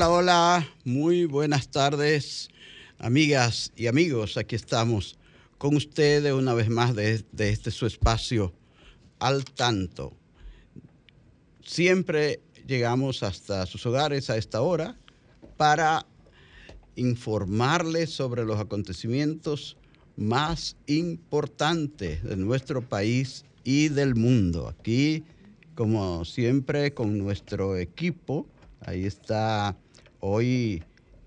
Hola, hola, muy buenas tardes, amigas y amigos. Aquí estamos con ustedes una vez más de, este su espacio al tanto. Siempre llegamos hasta sus hogares a esta hora para informarles sobre los acontecimientos más importantes de nuestro país y del mundo. Aquí, como siempre, con nuestro equipo Ahí está hoy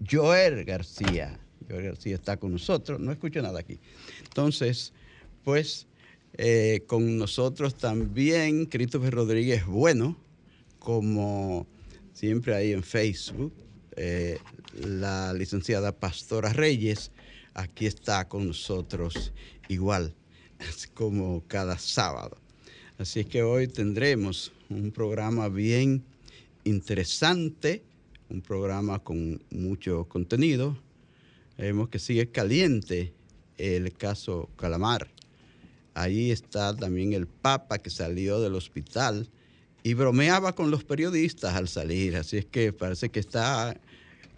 Joel García. Joel García está con nosotros. No escucho nada aquí. Entonces, pues eh, con nosotros también Christopher Rodríguez Bueno, como siempre ahí en Facebook, eh, la licenciada Pastora Reyes, aquí está con nosotros igual, como cada sábado. Así que hoy tendremos un programa bien interesante, un programa con mucho contenido. Vemos que sigue caliente el caso Calamar. Ahí está también el Papa que salió del hospital y bromeaba con los periodistas al salir, así es que parece que está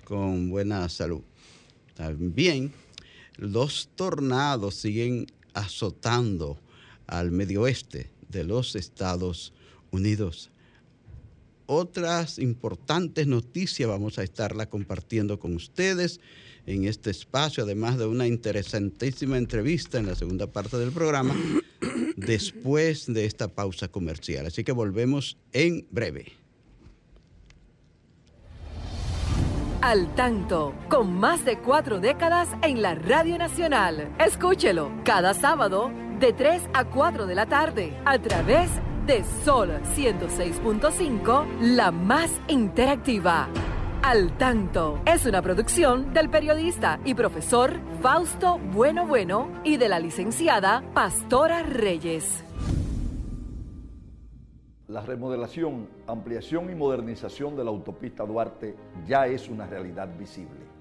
con buena salud. También los tornados siguen azotando al medio oeste de los Estados Unidos otras importantes noticias vamos a estarla compartiendo con ustedes en este espacio, además de una interesantísima entrevista en la segunda parte del programa, después de esta pausa comercial. Así que volvemos en breve. Al tanto, con más de cuatro décadas en la Radio Nacional. Escúchelo cada sábado de 3 a 4 de la tarde a través de de Sol 106.5, la más interactiva. Al tanto es una producción del periodista y profesor Fausto Bueno Bueno y de la licenciada Pastora Reyes. La remodelación, ampliación y modernización de la autopista Duarte ya es una realidad visible.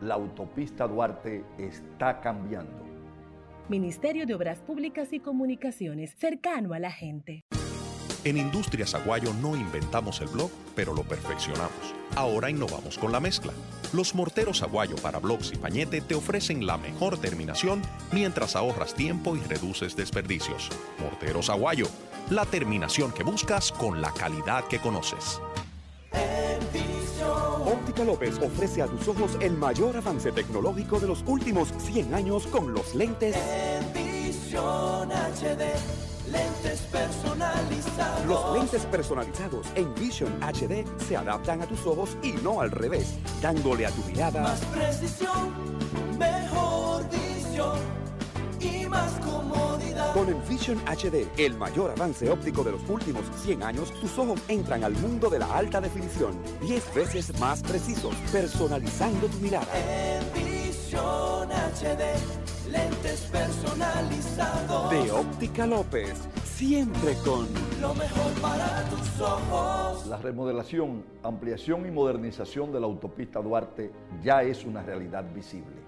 La autopista Duarte está cambiando. Ministerio de Obras Públicas y Comunicaciones, cercano a la gente. En Industrias Aguayo no inventamos el blog, pero lo perfeccionamos. Ahora innovamos con la mezcla. Los morteros Aguayo para blogs y pañete te ofrecen la mejor terminación mientras ahorras tiempo y reduces desperdicios. Morteros Aguayo la terminación que buscas con la calidad que conoces. Óptica López ofrece a tus ojos el mayor avance tecnológico de los últimos 100 años con los lentes. HD, lentes personalizados. Los lentes personalizados en Vision HD se adaptan a tus ojos y no al revés, dándole a tu mirada más precisión, mejor visión y más comodidad. Con Envision HD, el mayor avance óptico de los últimos 100 años, tus ojos entran al mundo de la alta definición, 10 veces más precisos, personalizando tu mirada. Envision HD, lentes personalizados. De Óptica López, siempre con lo mejor para tus ojos. La remodelación, ampliación y modernización de la autopista Duarte ya es una realidad visible.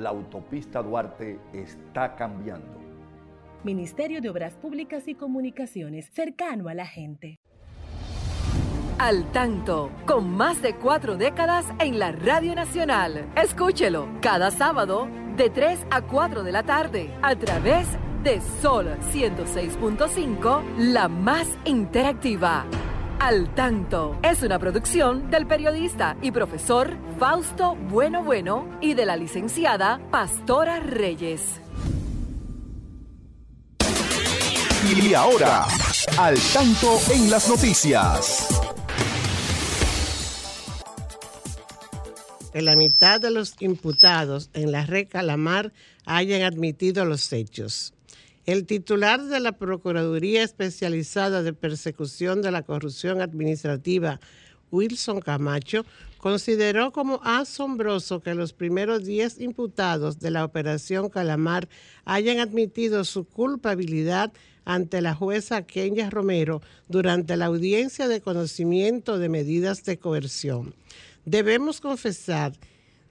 la autopista Duarte está cambiando. Ministerio de Obras Públicas y Comunicaciones, cercano a la gente. Al tanto, con más de cuatro décadas en la Radio Nacional. Escúchelo cada sábado de 3 a 4 de la tarde a través de Sol 106.5, la más interactiva. Al Tanto es una producción del periodista y profesor Fausto Bueno Bueno y de la licenciada Pastora Reyes. Y ahora, al tanto en las noticias. Que la mitad de los imputados en la red Calamar hayan admitido los hechos. El titular de la Procuraduría Especializada de Persecución de la Corrupción Administrativa, Wilson Camacho, consideró como asombroso que los primeros 10 imputados de la Operación Calamar hayan admitido su culpabilidad ante la jueza Kenya Romero durante la audiencia de conocimiento de medidas de coerción. Debemos confesar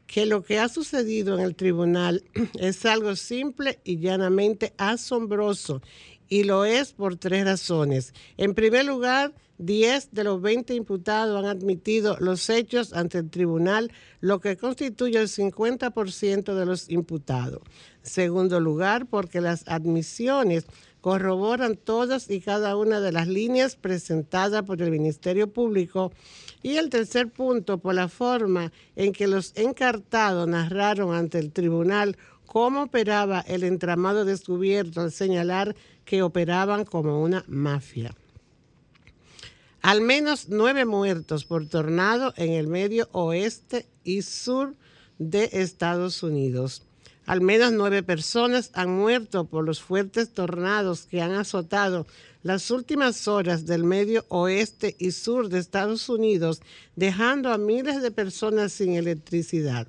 que lo que ha sucedido en el tribunal es algo simple y llanamente asombroso y lo es por tres razones. En primer lugar, 10 de los 20 imputados han admitido los hechos ante el tribunal, lo que constituye el 50% de los imputados. En segundo lugar, porque las admisiones corroboran todas y cada una de las líneas presentadas por el Ministerio Público. Y el tercer punto, por la forma en que los encartados narraron ante el tribunal cómo operaba el entramado descubierto al señalar que operaban como una mafia. Al menos nueve muertos por tornado en el medio oeste y sur de Estados Unidos. Al menos nueve personas han muerto por los fuertes tornados que han azotado las últimas horas del medio oeste y sur de Estados Unidos, dejando a miles de personas sin electricidad.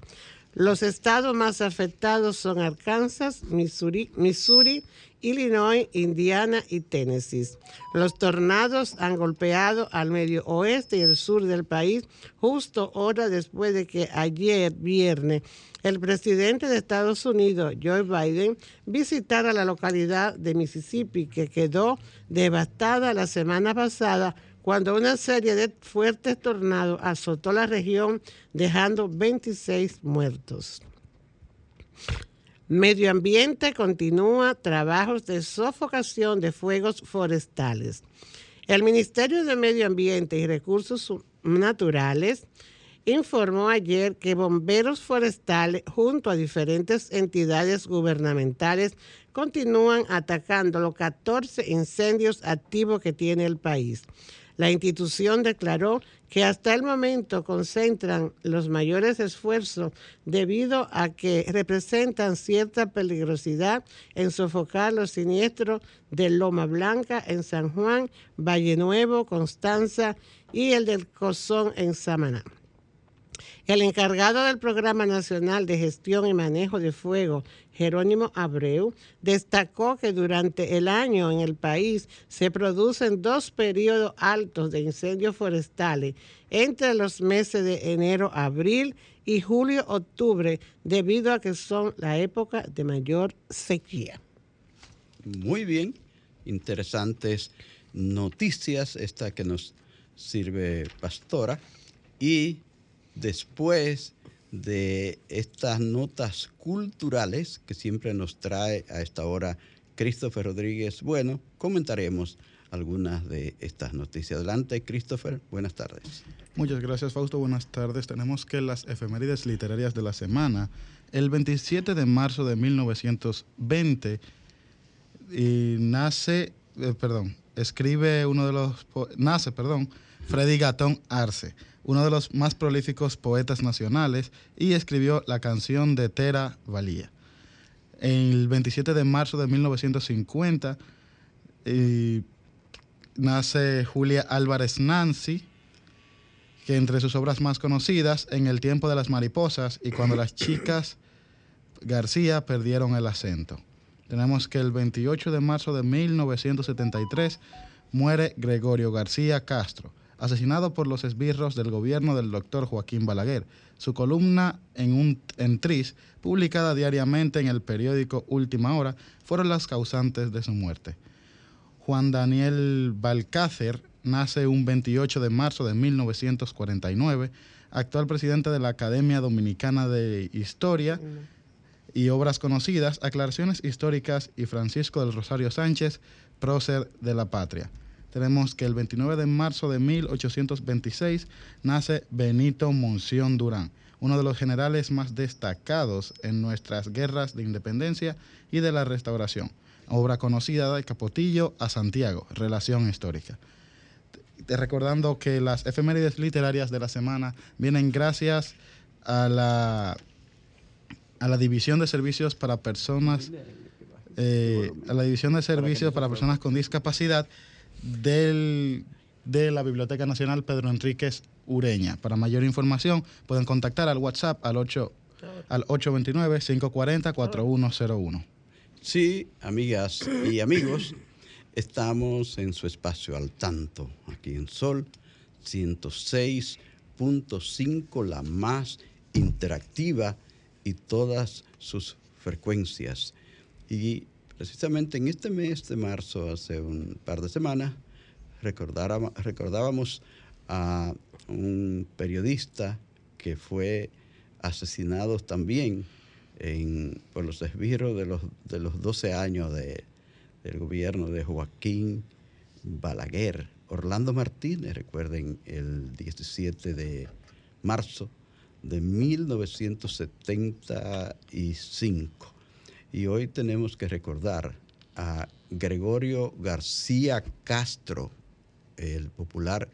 Los estados más afectados son Arkansas, Missouri, Missouri, Illinois, Indiana y Tennessee. Los tornados han golpeado al medio oeste y el sur del país justo horas después de que ayer viernes el presidente de Estados Unidos, Joe Biden, visitara la localidad de Mississippi que quedó devastada la semana pasada cuando una serie de fuertes tornados azotó la región dejando 26 muertos. Medio Ambiente continúa trabajos de sofocación de fuegos forestales. El Ministerio de Medio Ambiente y Recursos Naturales informó ayer que bomberos forestales junto a diferentes entidades gubernamentales continúan atacando los 14 incendios activos que tiene el país. La institución declaró que hasta el momento concentran los mayores esfuerzos debido a que representan cierta peligrosidad en sofocar los siniestros de Loma Blanca en San Juan, Valle Nuevo, Constanza y el del Cozón en Samaná. El encargado del Programa Nacional de Gestión y Manejo de Fuego, Jerónimo Abreu, destacó que durante el año en el país se producen dos periodos altos de incendios forestales entre los meses de enero, abril y julio, octubre, debido a que son la época de mayor sequía. Muy bien, interesantes noticias esta que nos sirve Pastora y después de estas notas culturales que siempre nos trae a esta hora Christopher Rodríguez, bueno, comentaremos algunas de estas noticias. Adelante, Christopher, buenas tardes. Muchas gracias, Fausto. Buenas tardes. Tenemos que las efemérides literarias de la semana, el 27 de marzo de 1920, y nace eh, perdón, escribe uno de los, nace, perdón, Freddy Gatón Arce, uno de los más prolíficos poetas nacionales, y escribió la canción de Tera Valía. El 27 de marzo de 1950 eh, nace Julia Álvarez Nancy, que entre sus obras más conocidas, En el tiempo de las mariposas y Cuando las chicas García perdieron el acento. Tenemos que el 28 de marzo de 1973 muere Gregorio García Castro, asesinado por los esbirros del gobierno del doctor Joaquín Balaguer. Su columna en, un, en Tris, publicada diariamente en el periódico Última Hora, fueron las causantes de su muerte. Juan Daniel Balcácer nace un 28 de marzo de 1949, actual presidente de la Academia Dominicana de Historia y Obras Conocidas, Aclaraciones Históricas y Francisco del Rosario Sánchez, prócer de la patria. Tenemos que el 29 de marzo de 1826 nace Benito Monción Durán, uno de los generales más destacados en nuestras guerras de independencia y de la restauración. Obra conocida de Capotillo a Santiago, Relación Histórica. Recordando que las efemérides literarias de la semana vienen gracias a la, a la División de Servicios para Personas, eh, a la División de Servicios para Personas con Discapacidad del, de la Biblioteca Nacional Pedro Enríquez Ureña. Para mayor información pueden contactar al WhatsApp al 8 al 829-540-4101. Sí, amigas y amigos, estamos en su espacio al tanto, aquí en Sol 106.5, la más interactiva y todas sus frecuencias. Y precisamente en este mes de marzo, hace un par de semanas, recordábamos a un periodista que fue asesinado también por los esbirros de los, de los 12 años de- del gobierno de Joaquín Balaguer. Orlando Martínez, recuerden, el 17 de marzo de 1975. Y hoy tenemos que recordar a Gregorio García Castro, el popular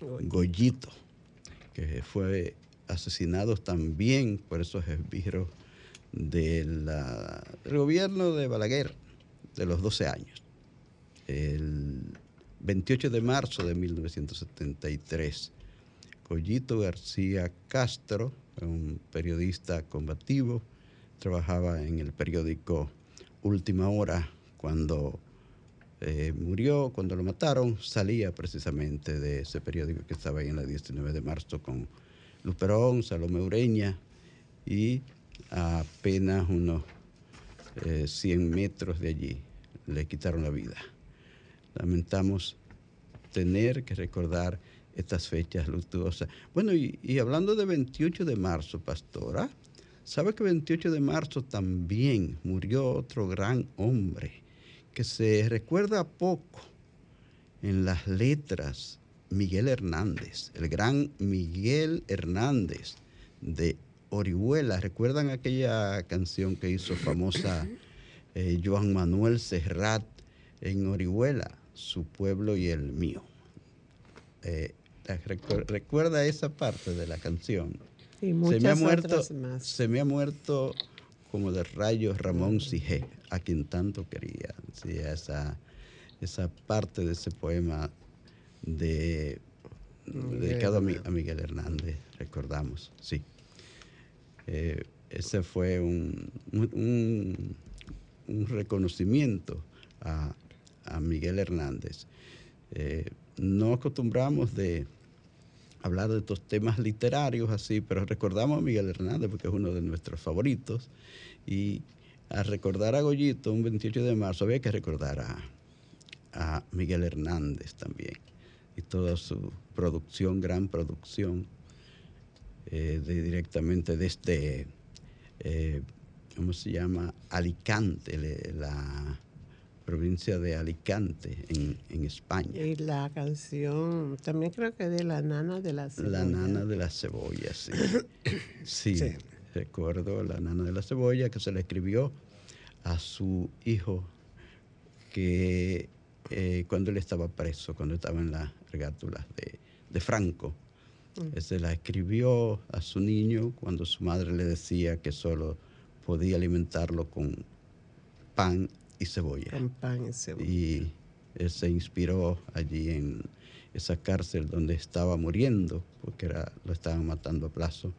Goyito, que fue asesinado también por esos esbirros de la- del gobierno de Balaguer de los 12 años. El 28 de marzo de 1973, Goyito García Castro, un periodista combativo, trabajaba en el periódico Última Hora cuando eh, murió, cuando lo mataron, salía precisamente de ese periódico que estaba ahí en la 19 de marzo con Luperón, Salomé Ureña y apenas unos eh, 100 metros de allí le quitaron la vida. Lamentamos tener que recordar estas fechas luctuosas. Bueno, y, y hablando de 28 de marzo, pastora, ¿sabe que 28 de marzo también murió otro gran hombre que se recuerda poco en las letras? Miguel Hernández, el gran Miguel Hernández de Orihuela. ¿Recuerdan aquella canción que hizo famosa eh, Joan Manuel Serrat en Orihuela, su pueblo y el mío? Eh, recu- ¿Recuerda esa parte de la canción? Y se me ha muerto, más. se me ha muerto como de rayos Ramón Sijé, a quien tanto quería. Sí, esa, esa parte de ese poema de, dedicado a, Mi- a Miguel Hernández, recordamos, sí. Eh, ese fue un, un- un- un reconocimiento a, a Miguel Hernández. Eh, no acostumbramos de hablar de estos temas literarios así, pero recordamos a Miguel Hernández porque es uno de nuestros favoritos. Y a recordar a Goyito un 28 de marzo había que recordar a, Miguel Hernández también y toda su producción, gran producción, eh, de- directamente desde, eh, ¿cómo se llama? Alicante, la provincia de Alicante, en, en España. Y la canción, también creo que de la nana de la cebolla. La nana de la cebolla, sí. sí. Sí. recuerdo la nana de la cebolla que se le escribió a su hijo que eh, cuando él estaba preso, cuando estaba en las regátulas de, de Franco. Mm. Se la escribió a su niño cuando su madre le decía que solo podía alimentarlo con pan y cebolla. Con pan y cebolla. Y él se inspiró allí en esa cárcel donde estaba muriendo, porque era, lo estaban matando a plazo,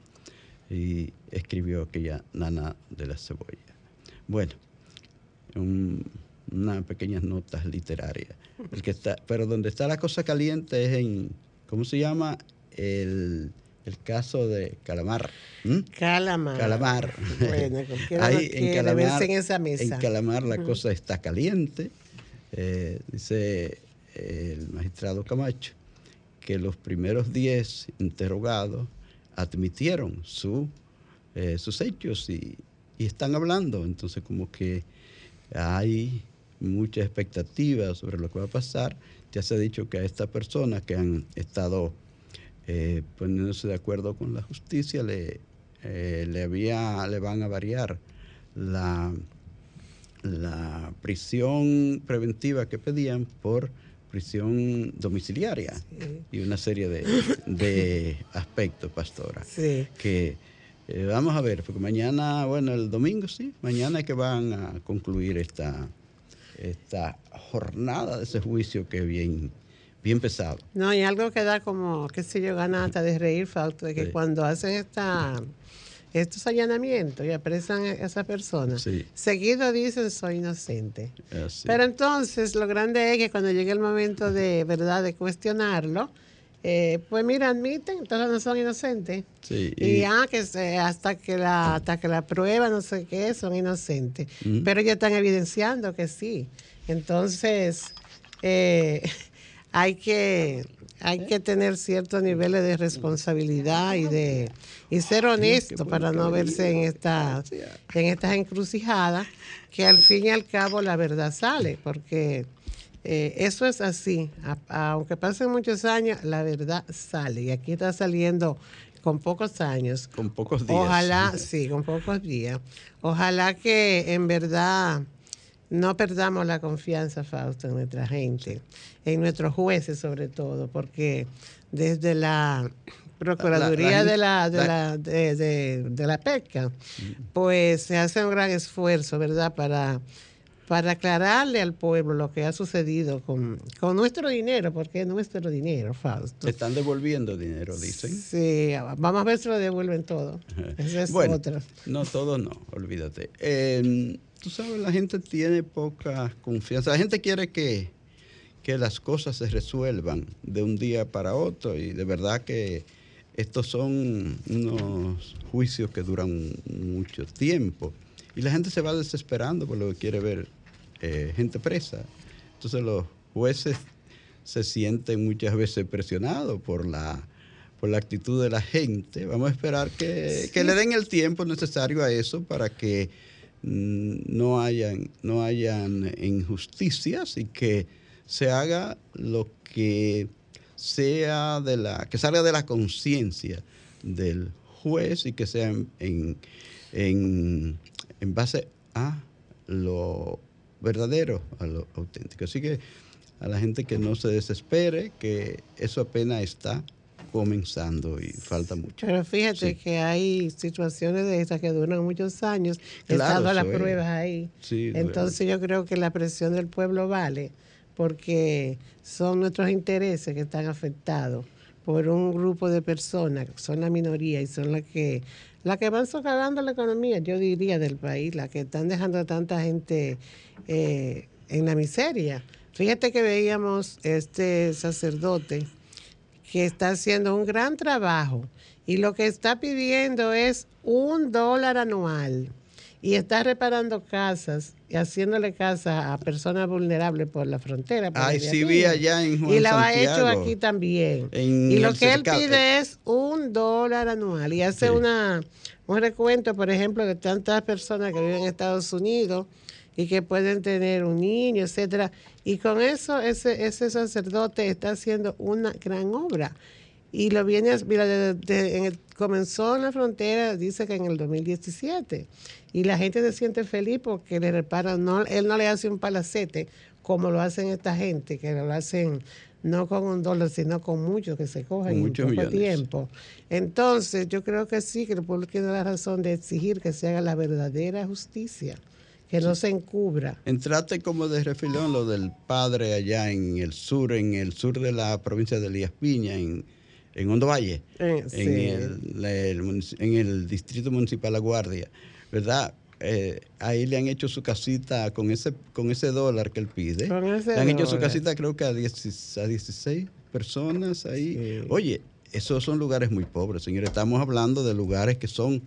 y escribió aquella nana de la cebolla. Bueno, un- unas pequeñas notas literarias. El que está, pero donde está la cosa caliente es en, ¿cómo se llama? El, el caso de Calamar. Calamar. Calamar. Bueno, Ahí en Calamar, en esa mesa. en Calamar la cosa está caliente. Eh, dice el magistrado Camacho que los primeros 10 interrogados admitieron su, eh, sus hechos y, y están hablando. Entonces como que hay mucha expectativa sobre lo que va a pasar. Ya se ha dicho que a estas personas que han estado eh, poniéndose de acuerdo con la justicia le, eh, le, había, le van a variar la, la prisión preventiva que pedían por prisión domiciliaria y una serie de, de aspectos, pastora. Sí. Que eh, vamos a ver, porque mañana, bueno, el domingo sí, mañana es que van a concluir esta, esta jornada de ese juicio que bien, bien pesado. No, y algo que da como, qué sé yo, ganas hasta de reír, Fausto, de que Sí. cuando hacen esta, estos allanamientos y apresan a esa persona, Sí. seguido dicen soy inocente. Así. Pero entonces lo grande es que cuando llegue el momento de verdad de cuestionarlo, eh, pues mira, admiten, entonces no son inocentes. Sí, Y, y- ah, que se- hasta que la hasta que la prueba no sé qué son inocentes, pero ya están evidenciando que sí. Entonces eh, hay que hay que tener ciertos niveles de responsabilidad y de y ser honesto para no verse en esta en estas encrucijadas que al fin y al cabo la verdad sale porque eh, eso es así. A- aunque pasen muchos años, la verdad sale. Y aquí está saliendo con pocos años. Con pocos días. Ojalá, sí, con pocos días. Ojalá que en verdad no perdamos la confianza, Fausto, en nuestra gente, en nuestros jueces sobre todo, porque desde la Procuraduría La- la de, la, de, la- de, de- de la pesca, pues se hace un gran esfuerzo, ¿verdad?, para, para aclararle al pueblo lo que ha sucedido con, con nuestro dinero, porque es nuestro dinero, Fausto. Están devolviendo dinero, dicen. Sí, vamos a ver si lo devuelven todo. Esa es bueno, otra. no, todo no, olvídate. Eh, tú sabes, la gente tiene poca confianza. La gente quiere que, que las cosas se resuelvan de un día para otro y de verdad que estos son unos juicios que duran mucho tiempo y la gente se va desesperando por lo que quiere ver eh, gente presa. Entonces los jueces se sienten muchas veces presionados por la, por la actitud de la gente. Vamos a esperar que, que le den el tiempo necesario a eso para que no hayan, no hayan injusticias y que se haga lo que sea de la, que salga de la conciencia del juez y que sea en, en, en- base a lo verdadero, a lo auténtico. Así que a la gente que no se desespere, que eso apenas está comenzando y falta mucho. Pero fíjate Sí. que hay situaciones de estas que duran muchos años, Claro, estando las es. pruebas ahí. Sí, Entonces yo creo que la presión del pueblo vale, porque son nuestros intereses que están afectados por un grupo de personas, que son la minoría y son las que, las que van socavando la economía, yo diría, del país, las que están dejando a tanta gente eh, en la miseria. Fíjate que veíamos este sacerdote que está haciendo un gran trabajo y lo que está pidiendo es un dólar anual y está reparando casas y haciéndole casas a personas vulnerables por la frontera. por Ay, sí vi allá en Juan Y lo ha hecho aquí también. Y lo que él pide es un dólar anual y hace Sí. una, un recuento, por ejemplo, de tantas personas que viven en Estados Unidos y que pueden tener un niño, etcétera. Y con eso ese, ese sacerdote está haciendo una gran obra. Y lo viene, a- mira, de- de- en el- comenzó en la frontera, dice que en el 2017. Y la gente se siente feliz porque le reparan, no, él no le hace un palacete como lo hacen esta gente, que lo hacen no con un dólar, sino con muchos que se cogen en poco millones. tiempo. Entonces, yo creo que sí, que el pueblo tiene la razón de exigir que se haga la verdadera justicia, que no se encubra. Entraste como de refilón lo del padre allá en el sur, en el sur de la provincia de Elías Piña, en, en Hondo Valle, Eh, sí. en, el, el en el distrito municipal La Guardia, ¿verdad? Eh, ahí le han hecho su casita con ese con ese dólar que él pide. Con ese le han hecho su casita creo que a, 10 a 16 personas ahí. Oye, esos son lugares muy pobres, señores. Estamos hablando de lugares que son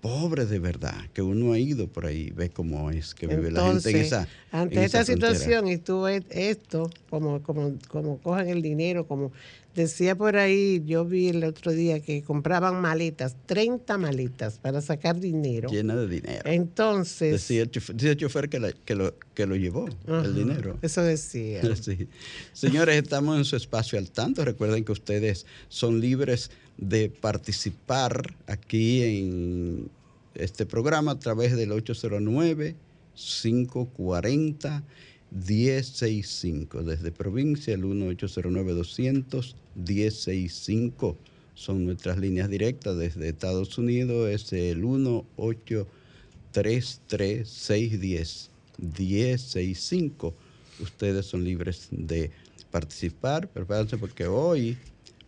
pobres de verdad, que uno ha ido por ahí, ve cómo es que vive la gente en esa ante en esta esa frontera. situación, y tú ves esto, como, como, como cojan el dinero, como decía por ahí, yo vi el otro día que compraban maletas, 30 maletas para sacar dinero. Llena de dinero. Entonces, Decía el chofer, decía el chofer que, la- que lo, que lo llevó, el dinero. Eso decía. Sí. Señores, estamos en su espacio al tanto. Recuerden que ustedes son libres de participar aquí en este programa a través del 809-540-1065. Desde provincia, el 1-809-200-1065 son nuestras líneas directas. Desde Estados Unidos es el 1-833-610-1065 ustedes son libres de participar. Prepárense porque hoy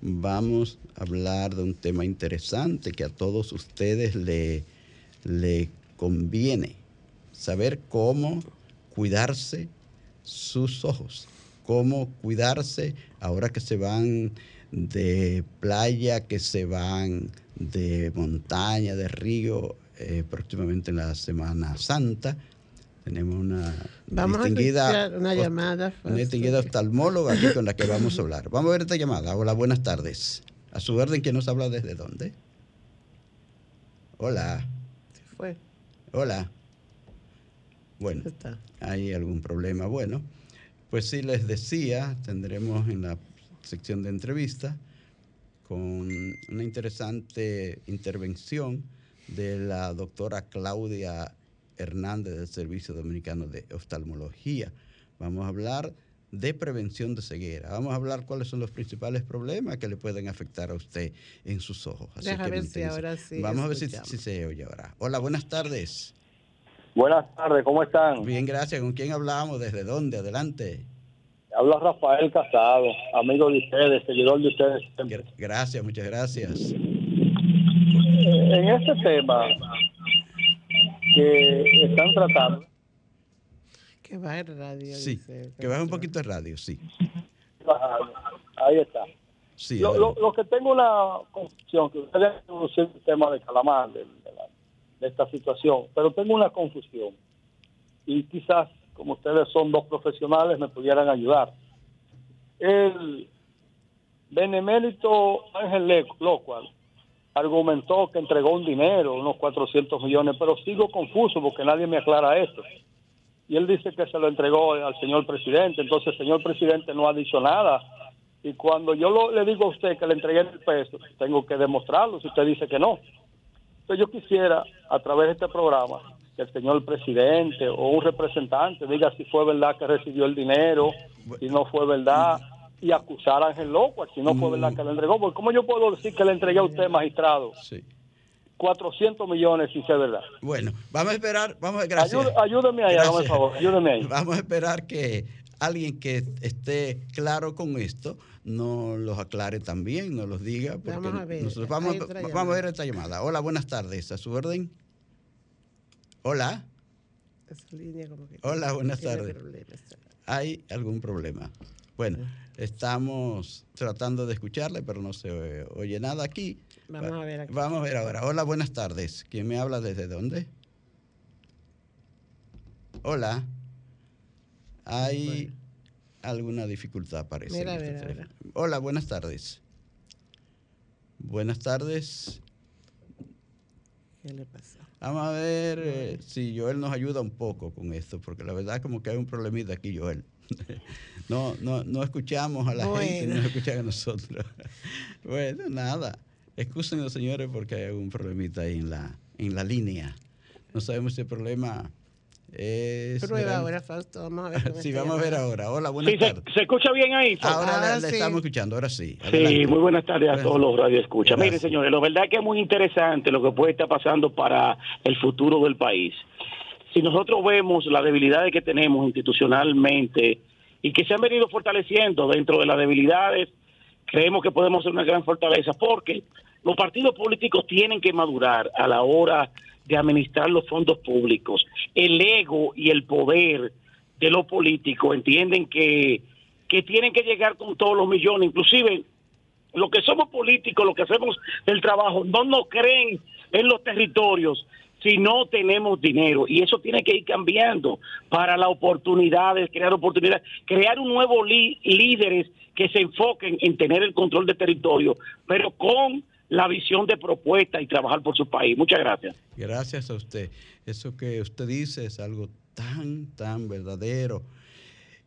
vamos a hablar de un tema interesante que a todos ustedes le, le conviene. Saber cómo cuidarse sus ojos, cómo cuidarse ahora que se van de playa, que se van de montaña, de río, eh, próximamente en la Semana Santa. Tenemos una Vamos distinguida, una llamada. una distinguida oftalmóloga aquí con la que vamos a hablar. Vamos a ver esta llamada. Hola, buenas tardes. A su orden, ¿quién nos habla desde dónde? Hola, Se fue. hola. Bueno, Está. ¿hay algún problema? Bueno, pues sí les decía, tendremos en la sección de entrevista con una interesante intervención de la doctora Claudia Hernández del Servicio Dominicano de Oftalmología. Vamos a hablar de prevención de ceguera. Vamos a hablar cuáles son los principales problemas que le pueden afectar a usted en sus ojos. Así Deja que ver si ahora sí Vamos a ver si, si se oye ahora. Hola, buenas tardes. Buenas tardes, ¿cómo están? Bien, gracias. ¿Con quién hablamos? ¿Desde dónde? Adelante. Habla Rafael Casado, amigo de ustedes, seguidor de ustedes. Gracias, muchas gracias. En este tema que están tratando, Que va el radio. Sí, dice. que baje un poquito el radio, sí. ahí está. Sí, lo, lo- lo que tengo una confusión, que ustedes han introducido el tema de Calamar, de, de la- de esta situación, pero tengo una confusión. Y quizás, como ustedes son dos profesionales, me pudieran ayudar. El benemérito Ángel Locual argumentó que entregó un dinero, unos 400 millones, pero sigo confuso porque nadie me aclara esto. Y él dice que se lo entregó al señor presidente, entonces el señor presidente no ha dicho nada. Y cuando yo lo- le digo a usted que le entregué el peso, tengo que demostrarlo si usted dice que no. Entonces yo quisiera, a través de este programa, que el señor presidente o un representante diga si fue verdad que recibió el dinero, si no fue verdad, y acusar a Ángel Loco, si no fue verdad que le entregó. Porque ¿cómo yo puedo decir que le entregué a usted, magistrado, Sí. 400 millones si es verdad? Bueno, vamos a esperar, vamos a gracias. Ayúd- ayúdeme ahí, hágame favor, ayúdeme ahí. Vamos a esperar que alguien que esté claro con esto nos los aclare también, nos los diga. Porque Vamos a ver, nosotros vamos, vamos a ver esta llamada. Hola, buenas tardes. ¿A su orden? Hola. Esa línea como que Hola, buenas tardes. ¿Hay algún problema? Bueno, estamos tratando de escucharle, pero no se eh, oye nada aquí. Vamos a ver aquí. Vamos a ver ahora. Hola, buenas tardes. ¿Quién me habla desde dónde? Hola. Hay alguna dificultad, parece. Mira, en este mira, teléfono. Hola, buenas tardes. Buenas tardes. ¿Qué le pasó? Vamos a ver eh, si Joel nos ayuda un poco con esto, porque la verdad como que hay un problemita aquí, Joel. No, no, no escuchamos a la gente, Bueno. no nos escuchan a nosotros. Bueno, nada. Excúsenos, señores, porque hay un problemita ahí en la, en la línea. No sabemos si el problema Es Prueba gran- ahora, Fausto. Vamos a ver. cómo Sí, vamos a ver ahora. Hola, buenas Sí, se, tardes. se escucha bien ahí. Fausto? Ahora Ahora le, le sí. estamos escuchando, ahora sí. Sí, Adelante. muy buenas tardes a todos los radioescuchas. Miren, señores, la verdad que es muy interesante lo que puede estar pasando para el futuro del país. Si nosotros vemos las debilidades que tenemos institucionalmente y que se han venido fortaleciendo dentro de las debilidades, creemos que podemos ser una gran fortaleza porque los partidos políticos tienen que madurar a la hora de administrar los fondos públicos. El ego y el poder de los políticos entienden que, que tienen que llegar con todos los millones, inclusive los que somos políticos, los que hacemos el trabajo, no nos creen en los territorios si no tenemos dinero. Y eso tiene que ir cambiando para las oportunidades, crear oportunidades, crear un nuevo líderes que se enfoquen en tener el control del territorio, pero con la visión de propuesta y trabajar por su país. Muchas gracias. Gracias a usted. Eso que usted dice es algo tan, tan verdadero.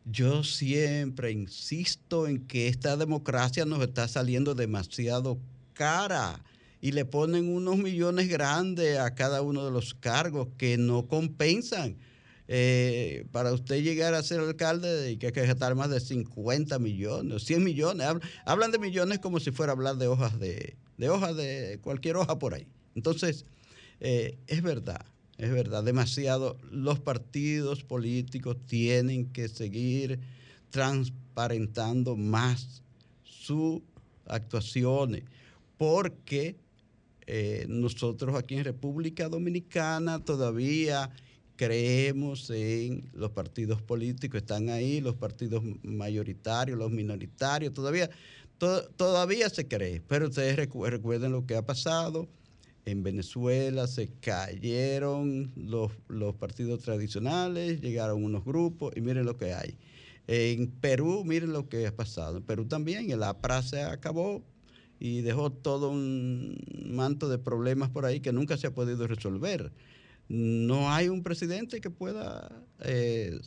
Yo siempre insisto en que esta democracia nos está saliendo demasiado cara y le ponen unos millones grandes a cada uno de los cargos que no compensan. Eh, para usted llegar a ser alcalde hay que gastar más de 50 millones, 100 millones. Hab- Hablan de millones como si fuera a hablar de hojas de, de hojas de cualquier hoja por ahí. Entonces, eh, es verdad, es verdad, demasiado. Los partidos políticos tienen que seguir transparentando más sus actuaciones, porque eh, nosotros aquí en República Dominicana todavía creemos en los partidos políticos, están ahí los partidos mayoritarios, los minoritarios, todavía, to- todavía se cree, pero ustedes recu- recuerden lo que ha pasado. En Venezuela se cayeron los, los partidos tradicionales, llegaron unos grupos y miren lo que hay. En Perú, miren lo que ha pasado. En Perú también, el APRA se acabó y dejó todo un manto de problemas por ahí que nunca se ha podido resolver. No hay un presidente que pueda eh,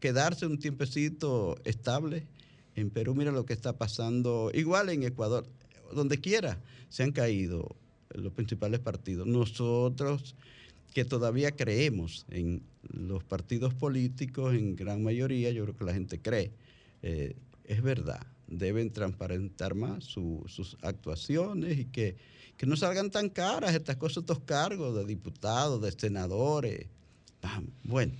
quedarse un tiempecito estable. En Perú, mira lo que está pasando. Igual en Ecuador, donde quiera se han caído los principales partidos. Nosotros que todavía creemos en los partidos políticos, en gran mayoría, yo creo que la gente cree, eh, es verdad, deben transparentar más su- sus actuaciones y que, que no salgan tan caras estas cosas, estos cargos de diputados, de senadores. Bueno,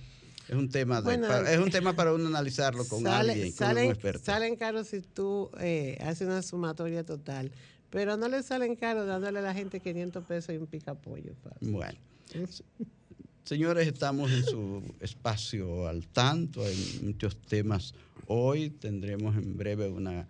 es un tema de- Bueno, para- es un tema para uno analizarlo con Sale- alguien, con un experto. salen caros si tú eh, haces una sumatoria total, pero no le salen caros dándole a la gente 500 pesos y un picapollo. Bueno. Señores, estamos en su espacio al tanto, hay muchos temas. Hoy tendremos en breve una,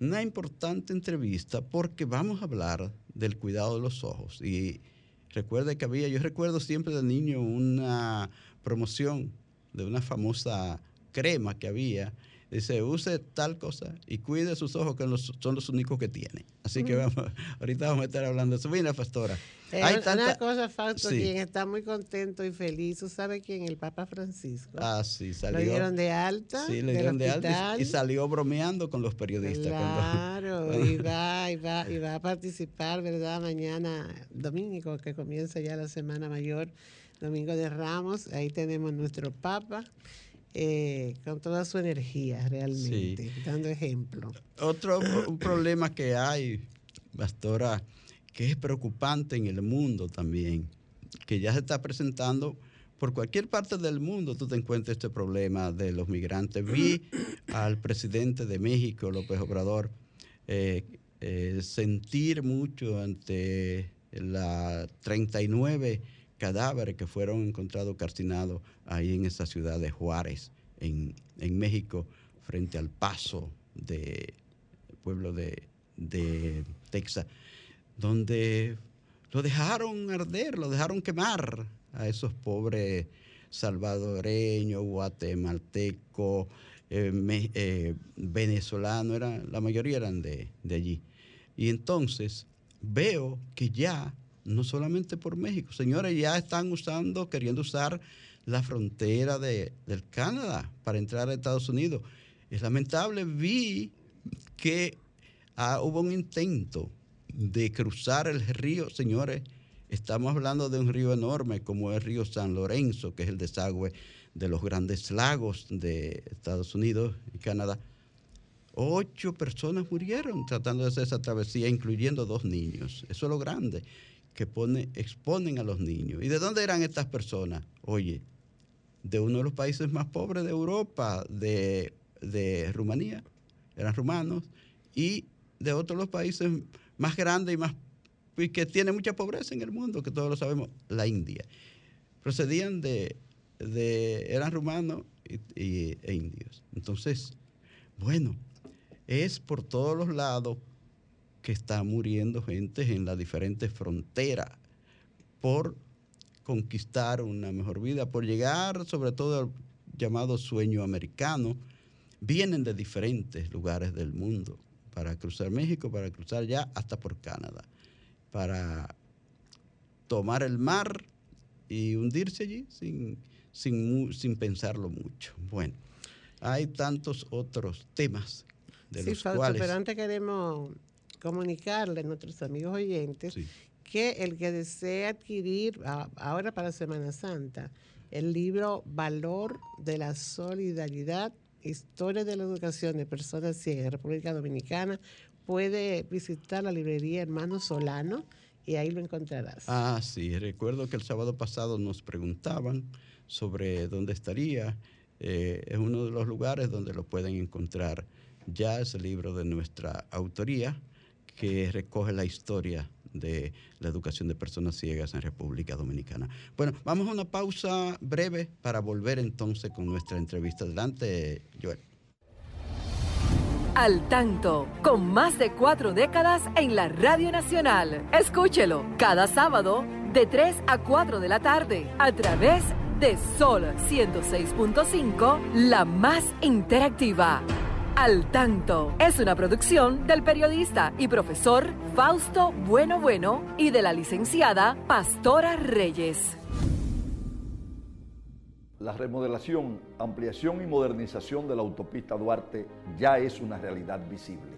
una importante entrevista porque vamos a hablar del cuidado de los ojos. Y recuerde que había, yo recuerdo siempre de niño una promoción de una famosa crema que había. Dice, use tal cosa y cuide sus ojos que los- son los únicos que tiene. Así que Mm. vamos, ahorita vamos a estar hablando de eso. Mira, pastora. Eh, hay una tanta- cosa, Fausto, Sí. quien está muy contento y feliz, ¿tú sabes quién? El Papa Francisco. Ah, sí, salió. Lo dieron de alta. Sí, le del dieron de alta y- salió bromeando con los periodistas. cuando- Claro, y va, y va, y va a participar, ¿verdad? Mañana, domingo, que comienza ya la Semana Mayor, Domingo de Ramos, ahí tenemos nuestro Papa, eh, con toda su energía realmente, dando ejemplo. Otro un problema que hay, Pastora, que es preocupante en el mundo también, que ya se está presentando por cualquier parte del mundo, tú te encuentras este problema de los migrantes. Vi al presidente de México, López Obrador, eh, eh, sentir mucho ante la 39 cadáveres que fueron encontrados calcinados ahí en esa ciudad de Juárez, en, en México, frente al paso del pueblo de, de Texas, donde lo dejaron arder, lo dejaron quemar a esos pobres salvadoreños, guatemaltecos, eh, eh, venezolanos, la mayoría eran de, de allí. Y entonces veo que ya, no solamente por México, señores, ya están usando, queriendo usar la frontera de, del Canadá para entrar a Estados Unidos. Es lamentable, vi que ah, hubo un intento de cruzar el río, señores, estamos hablando de un río enorme como el río San Lorenzo, que es el desagüe de los grandes lagos de Estados Unidos y Canadá, ocho personas murieron tratando de hacer esa travesía, incluyendo dos niños. Eso es lo grande, que pone, exponen a los niños. ¿Y de dónde eran estas personas? Oye, de uno de los países más pobres de Europa, de, de Rumanía, eran rumanos, y de otros los países más grandes y más y que tiene mucha pobreza en el mundo, que todos lo sabemos, la India. Procedían de, de eran rumanos y, e indios. Entonces, bueno, es por todos los lados que está muriendo gente en las diferentes fronteras por conquistar una mejor vida, por llegar sobre todo al llamado sueño americano, vienen de diferentes lugares del mundo para cruzar México, para cruzar ya hasta por Canadá, para tomar el mar y hundirse allí sin, sin, sin pensarlo mucho. Bueno, hay tantos otros temas de sí, los cuales... pero antes queremos comunicarle a nuestros amigos oyentes que el que desea adquirir a- ahora para Semana Santa el libro Valor de la Solidaridad, Historia de la Educación de Personas Ciegas en República Dominicana, puede visitar la librería Hermano Solano y ahí lo encontrarás. Ah, sí, recuerdo que el sábado pasado nos preguntaban sobre dónde estaría. Eh, es uno de los lugares donde lo pueden encontrar. Ya ese libro de nuestra autoría que recoge la historia de la educación de personas ciegas en República Dominicana. Bueno, vamos a una pausa breve para volver entonces con nuestra entrevista. Adelante, Joel. Al tanto, con más de cuatro décadas en la Radio Nacional. Escúchelo cada sábado de 3 a 4 de la tarde a través de Sol 106.5, la más interactiva. Al tanto es una producción del periodista y profesor Fausto Bueno Bueno y de la licenciada Pastora Reyes. La remodelación, ampliación y modernización de la autopista Duarte ya es una realidad visible.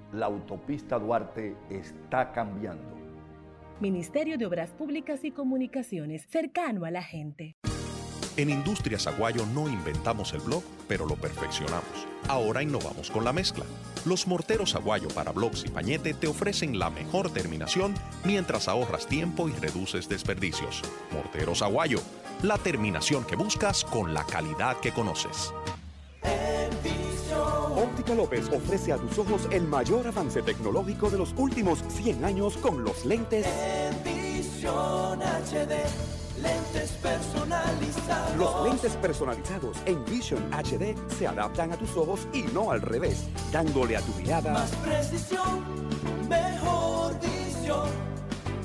La autopista Duarte está cambiando. Ministerio de Obras Públicas y Comunicaciones, cercano a la gente. En Industrias Aguayo no inventamos el blog, pero lo perfeccionamos. Ahora innovamos con la mezcla. Los morteros Aguayo para blogs y pañete te ofrecen la mejor terminación mientras ahorras tiempo y reduces desperdicios. Morteros Aguayo, la terminación que buscas con la calidad que conoces. Óptica López ofrece a tus ojos el mayor avance tecnológico de los últimos 100 años con los lentes. Visión HD, lentes personalizados. Los lentes personalizados en Vision HD se adaptan a tus ojos y no al revés, dándole a tu mirada Más precisión, mejor visión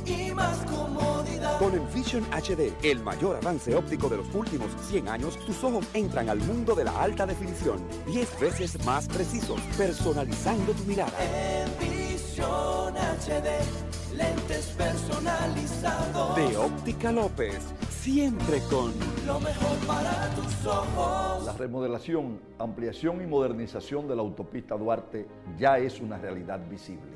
y más comodidad. Con el Vision HD, el mayor avance óptico de los últimos 100 años, tus ojos entran al mundo de la alta definición, 10 veces más precisos, personalizando tu mirada. Visión HD, lentes personalizados. De Óptica López, siempre con Lo mejor para tus ojos. La remodelación, ampliación y modernización de la autopista Duarte ya es una realidad visible.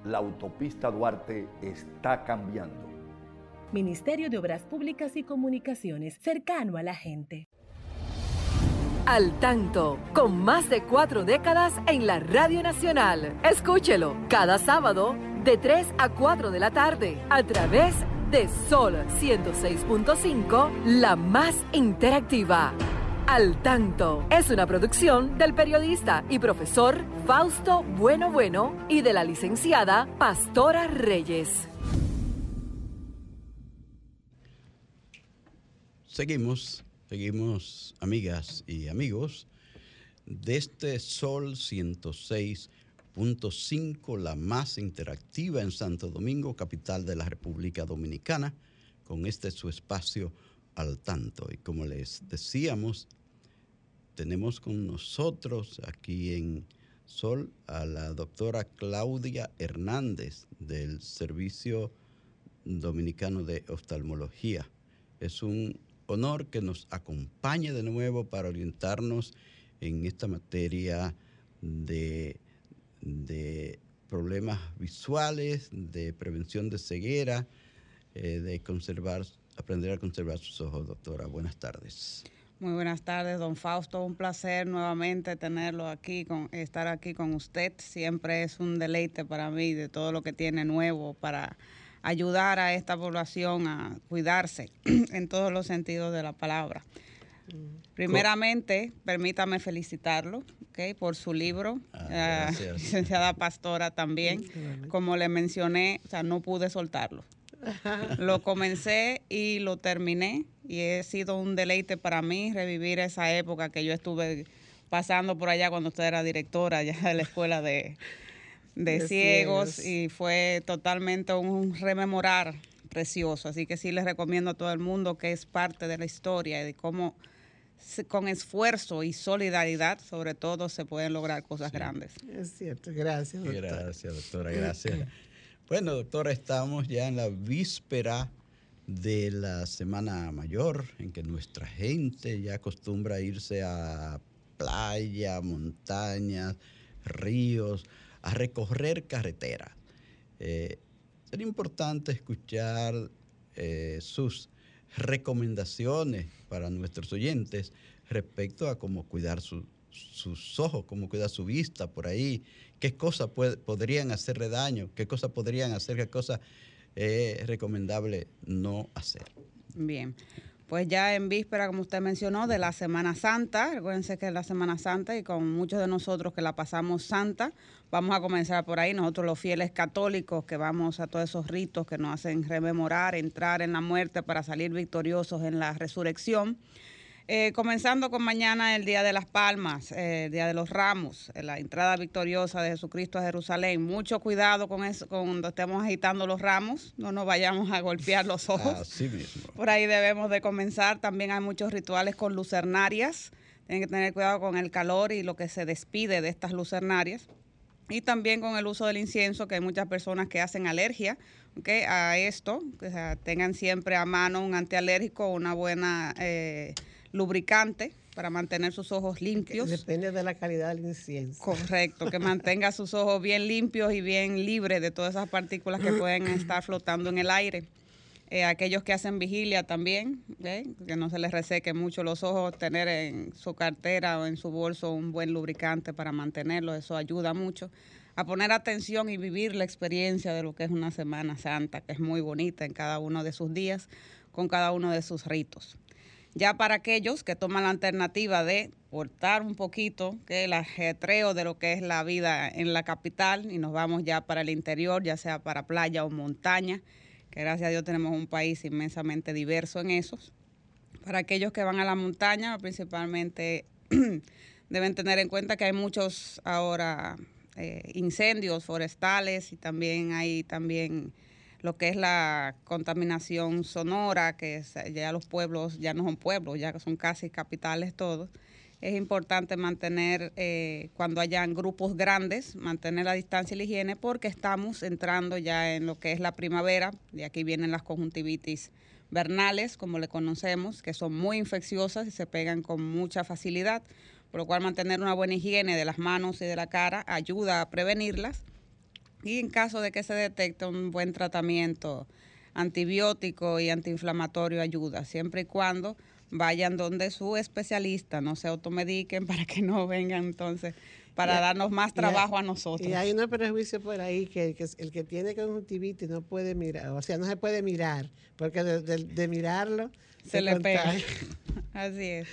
La autopista Duarte está cambiando. Ministerio de Obras Públicas y Comunicaciones, cercano a la gente. Al tanto, con más de cuatro décadas en la Radio Nacional. Escúchelo cada sábado de 3 a 4 de la tarde a través de Sol 106.5, la más interactiva. Al Tanto es una producción del periodista y profesor Fausto Bueno Bueno y de la licenciada Pastora Reyes. Seguimos, seguimos, amigas y amigos, de este Sol 106.5, la más interactiva en Santo Domingo, capital de la República Dominicana, con este su espacio al tanto. Y como les decíamos, tenemos con nosotros aquí en Sol a la doctora Claudia Hernández del Servicio Dominicano de Oftalmología. Es un honor que nos acompañe de nuevo para orientarnos en esta materia de, problemas visuales, de prevención de ceguera, eh, de conservar, aprender a conservar sus ojos, doctora. Buenas tardes. Muy buenas tardes, don Fausto. Un placer nuevamente tenerlo aquí, con, estar aquí con usted. Siempre es un deleite para mí de todo lo que tiene nuevo para ayudar a esta población a cuidarse en todos los sentidos de la palabra. Primeramente, permítame felicitarlo ¿okay? por su libro, Ah, ah, licenciada Pastora también. Como le mencioné, o sea, no pude soltarlo. Lo comencé y lo terminé y ha sido un deleite para mí revivir esa época que yo estuve pasando por allá cuando usted era directora ya de la escuela de, de De ciegos ciegos. y fue totalmente un rememorar precioso. Así que sí les recomiendo a todo el mundo que es parte de la historia y de cómo se- con esfuerzo y solidaridad, sobre todo, se pueden lograr cosas grandes. Es cierto, gracias. doctor. Gracias, doctora, gracias. Bueno, doctora, estamos ya en la víspera de la Semana Mayor, en que nuestra gente ya acostumbra a irse a playa, montañas, ríos, a recorrer carreteras. Eh, sería importante escuchar eh, sus recomendaciones para nuestros oyentes respecto a cómo cuidar su- sus ojos, cómo cuidar su vista por ahí, qué cosas podrían hacerle daño, qué cosas podrían hacer, qué cosas es recomendable no hacer. Bien, pues ya en víspera, como usted mencionó, de la Semana Santa, recuérdense que es la Semana Santa y con muchos de nosotros que la pasamos santa, vamos a comenzar por ahí, nosotros los fieles católicos que vamos a todos esos ritos que nos hacen rememorar, entrar en la muerte para salir victoriosos en la resurrección. Eh, comenzando con mañana el Día de las Palmas, eh, el Día de los Ramos, eh, la entrada victoriosa de Jesucristo a Jerusalén. Mucho cuidado con eso, cuando estemos agitando los ramos, no nos vayamos a golpear los ojos. Así mismo. Por ahí debemos de comenzar. También hay muchos rituales con lucernarias. Tienen que tener cuidado con el calor y lo que se despide de estas lucernarias. Y también con el uso del incienso, que hay muchas personas que hacen alergia ¿ok? a esto. Que, o sea, tengan siempre a mano un antialérgico, una buena eh, lubricante para mantener sus ojos limpios. Depende de la calidad del incienso. Correcto, que mantenga sus ojos bien limpios y bien libres de todas esas partículas que pueden estar flotando en el aire. Eh, aquellos que hacen vigilia también, ¿eh? que no se les reseque mucho los ojos, tener en su cartera o en su bolso un buen lubricante para mantenerlo, eso ayuda mucho a poner atención y vivir la experiencia de lo que es una Semana Santa, que es muy bonita en cada uno de sus días, con cada uno de sus ritos. Ya para aquellos que toman la alternativa de cortar un poquito que el ajetreo de lo que es la vida en la capital y nos vamos ya para el interior, ya sea para playa o montaña, que gracias a Dios tenemos un país inmensamente diverso en esos. Para aquellos que van a la montaña, principalmente deben tener en cuenta que hay muchos ahora eh, incendios forestales y también hay también lo que es la contaminación sonora, que ya los pueblos ya no son pueblos, ya son casi capitales todos. Es importante mantener, eh, cuando hayan grupos grandes, mantener la distancia y la higiene porque estamos entrando ya en lo que es la primavera, y aquí vienen las conjuntivitis vernales, como le conocemos, que son muy infecciosas y se pegan con mucha facilidad, por lo cual mantener una buena higiene de las manos y de la cara ayuda a prevenirlas. Y en caso de que se detecte un buen tratamiento antibiótico y antiinflamatorio ayuda, siempre y cuando vayan donde su especialista, no se automediquen para que no vengan entonces para darnos más trabajo a nosotros. Y hay unos prejuicios por ahí que el que, el que tiene conjuntivitis no puede mirar, o sea, no se puede mirar, porque de, de- de mirarlo se le pega. Así es.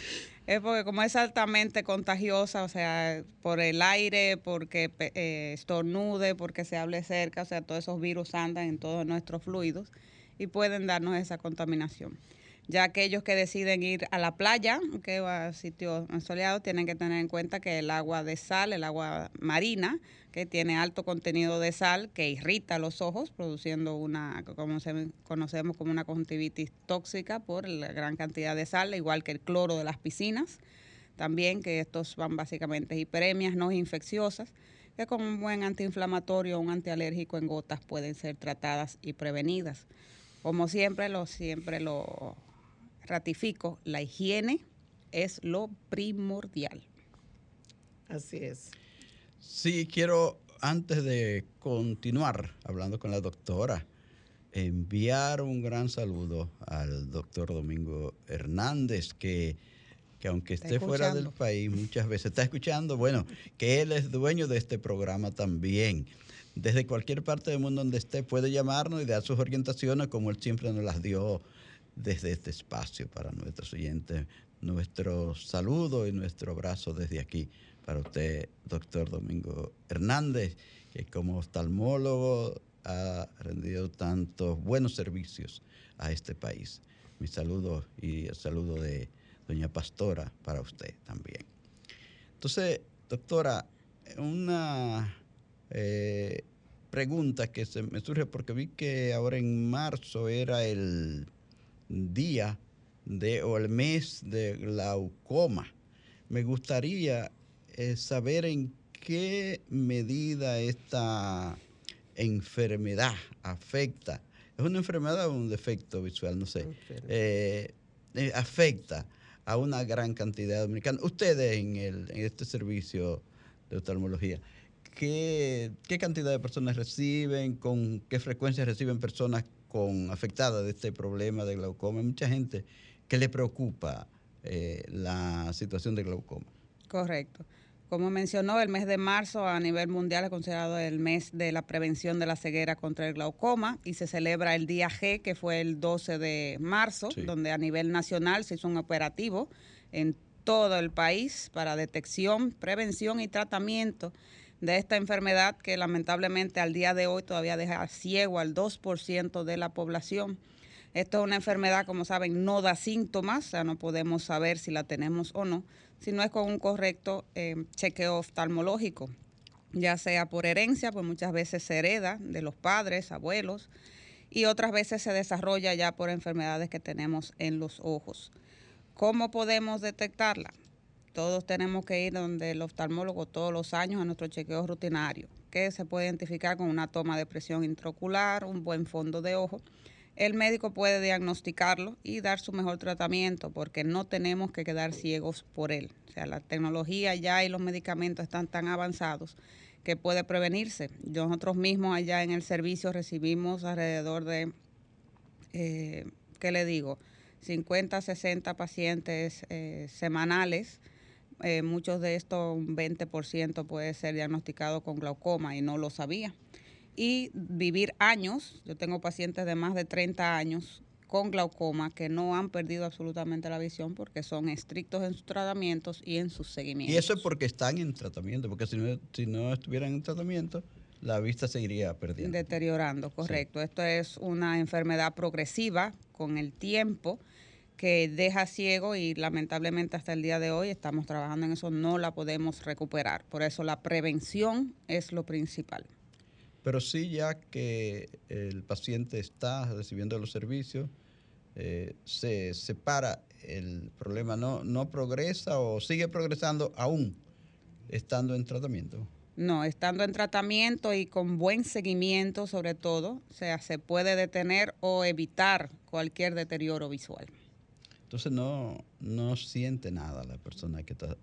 Es porque como es altamente contagiosa, o sea, por el aire, porque eh, estornude, porque se hable cerca, o sea, todos esos virus andan en todos nuestros fluidos y pueden darnos esa contaminación. Ya aquellos que deciden ir a la playa, que va a sitios soleados, tienen que tener en cuenta que el agua de sal, el agua marina, que tiene alto contenido de sal, que irrita los ojos, produciendo una, como se- conocemos como una conjuntivitis tóxica por la gran cantidad de sal, igual que el cloro de las piscinas. También que estos van básicamente hiperemias no infecciosas, que con un buen antiinflamatorio o un antialérgico en gotas pueden ser tratadas y prevenidas. Como siempre, lo, siempre lo ratifico, la higiene es lo primordial. Así es. Sí, quiero, antes de continuar hablando con la doctora, enviar un gran saludo al doctor Domingo Hernández, que, que aunque esté fuera del país, muchas veces está escuchando, bueno, que él es dueño de este programa también. Desde cualquier parte del mundo donde esté, puede llamarnos y dar sus orientaciones como él siempre nos las dio desde este espacio para nuestros oyentes. Nuestro saludo y nuestro abrazo desde aquí para usted, doctor Domingo Hernández, que como oftalmólogo ha rendido tantos buenos servicios a este país. Mi saludo y el saludo de doña Pastora para usted también. Entonces, doctora, una eh, pregunta que se me surge porque vi que ahora en marzo era el día de o el mes de glaucoma. Me gustaría eh, saber en qué medida esta enfermedad afecta. Es una enfermedad o un defecto visual, no sé. Eh, eh, afecta a una gran cantidad de dominicanos. Ustedes en, el, en este servicio de oftalmología, ¿qué, qué cantidad de personas reciben? ¿Con qué frecuencia reciben personas con afectadas de este problema de glaucoma? Hay mucha gente que le preocupa eh, la situación de glaucoma. Correcto. Como mencionó, el mes de marzo a nivel mundial es considerado el mes de la prevención de la ceguera contra el glaucoma y se celebra el día G, que fue el 12 de marzo, Sí. donde a nivel nacional se hizo un operativo en todo el país para detección, prevención y tratamiento de esta enfermedad que lamentablemente al día de hoy todavía deja ciego al 2% de la población. Esto es una enfermedad, como saben, no da síntomas, o sea, no podemos saber si la tenemos o no, sino es con un correcto eh, chequeo oftalmológico, ya sea por herencia, pues muchas veces se hereda de los padres, abuelos, y otras veces se desarrolla ya por enfermedades que tenemos en los ojos. ¿Cómo podemos detectarla? Todos tenemos que ir donde el oftalmólogo todos los años a nuestro chequeo rutinario, que se puede identificar con una toma de presión intraocular, un buen fondo de ojo. El médico puede diagnosticarlo y dar su mejor tratamiento porque no tenemos que quedar ciegos por él. O sea, la tecnología ya y los medicamentos están tan avanzados que puede prevenirse. Nosotros mismos allá en el servicio recibimos alrededor de, eh, ¿qué le digo? 50, 60 pacientes eh, semanales. Eh, muchos de estos, un 20% puede ser diagnosticado con glaucoma y no lo sabía. Y vivir años, yo tengo pacientes de más de 30 años con glaucoma que no han perdido absolutamente la visión porque son estrictos en sus tratamientos y en sus seguimientos. Y eso es porque están en tratamiento, porque si no, si no estuvieran en tratamiento, la vista seguiría perdiendo. Deteriorando, correcto. Esto es una enfermedad progresiva con el tiempo que deja ciego y lamentablemente hasta el día de hoy estamos trabajando en eso, no la podemos recuperar. Por eso la prevención es lo principal. Pero sí, ya que el paciente está recibiendo los servicios, eh, se separa el problema, no, no progresa o sigue progresando aún estando en tratamiento. No, estando en tratamiento y con buen seguimiento sobre todo, o sea, se puede detener o evitar cualquier deterioro visual. Entonces no, no siente nada la persona que está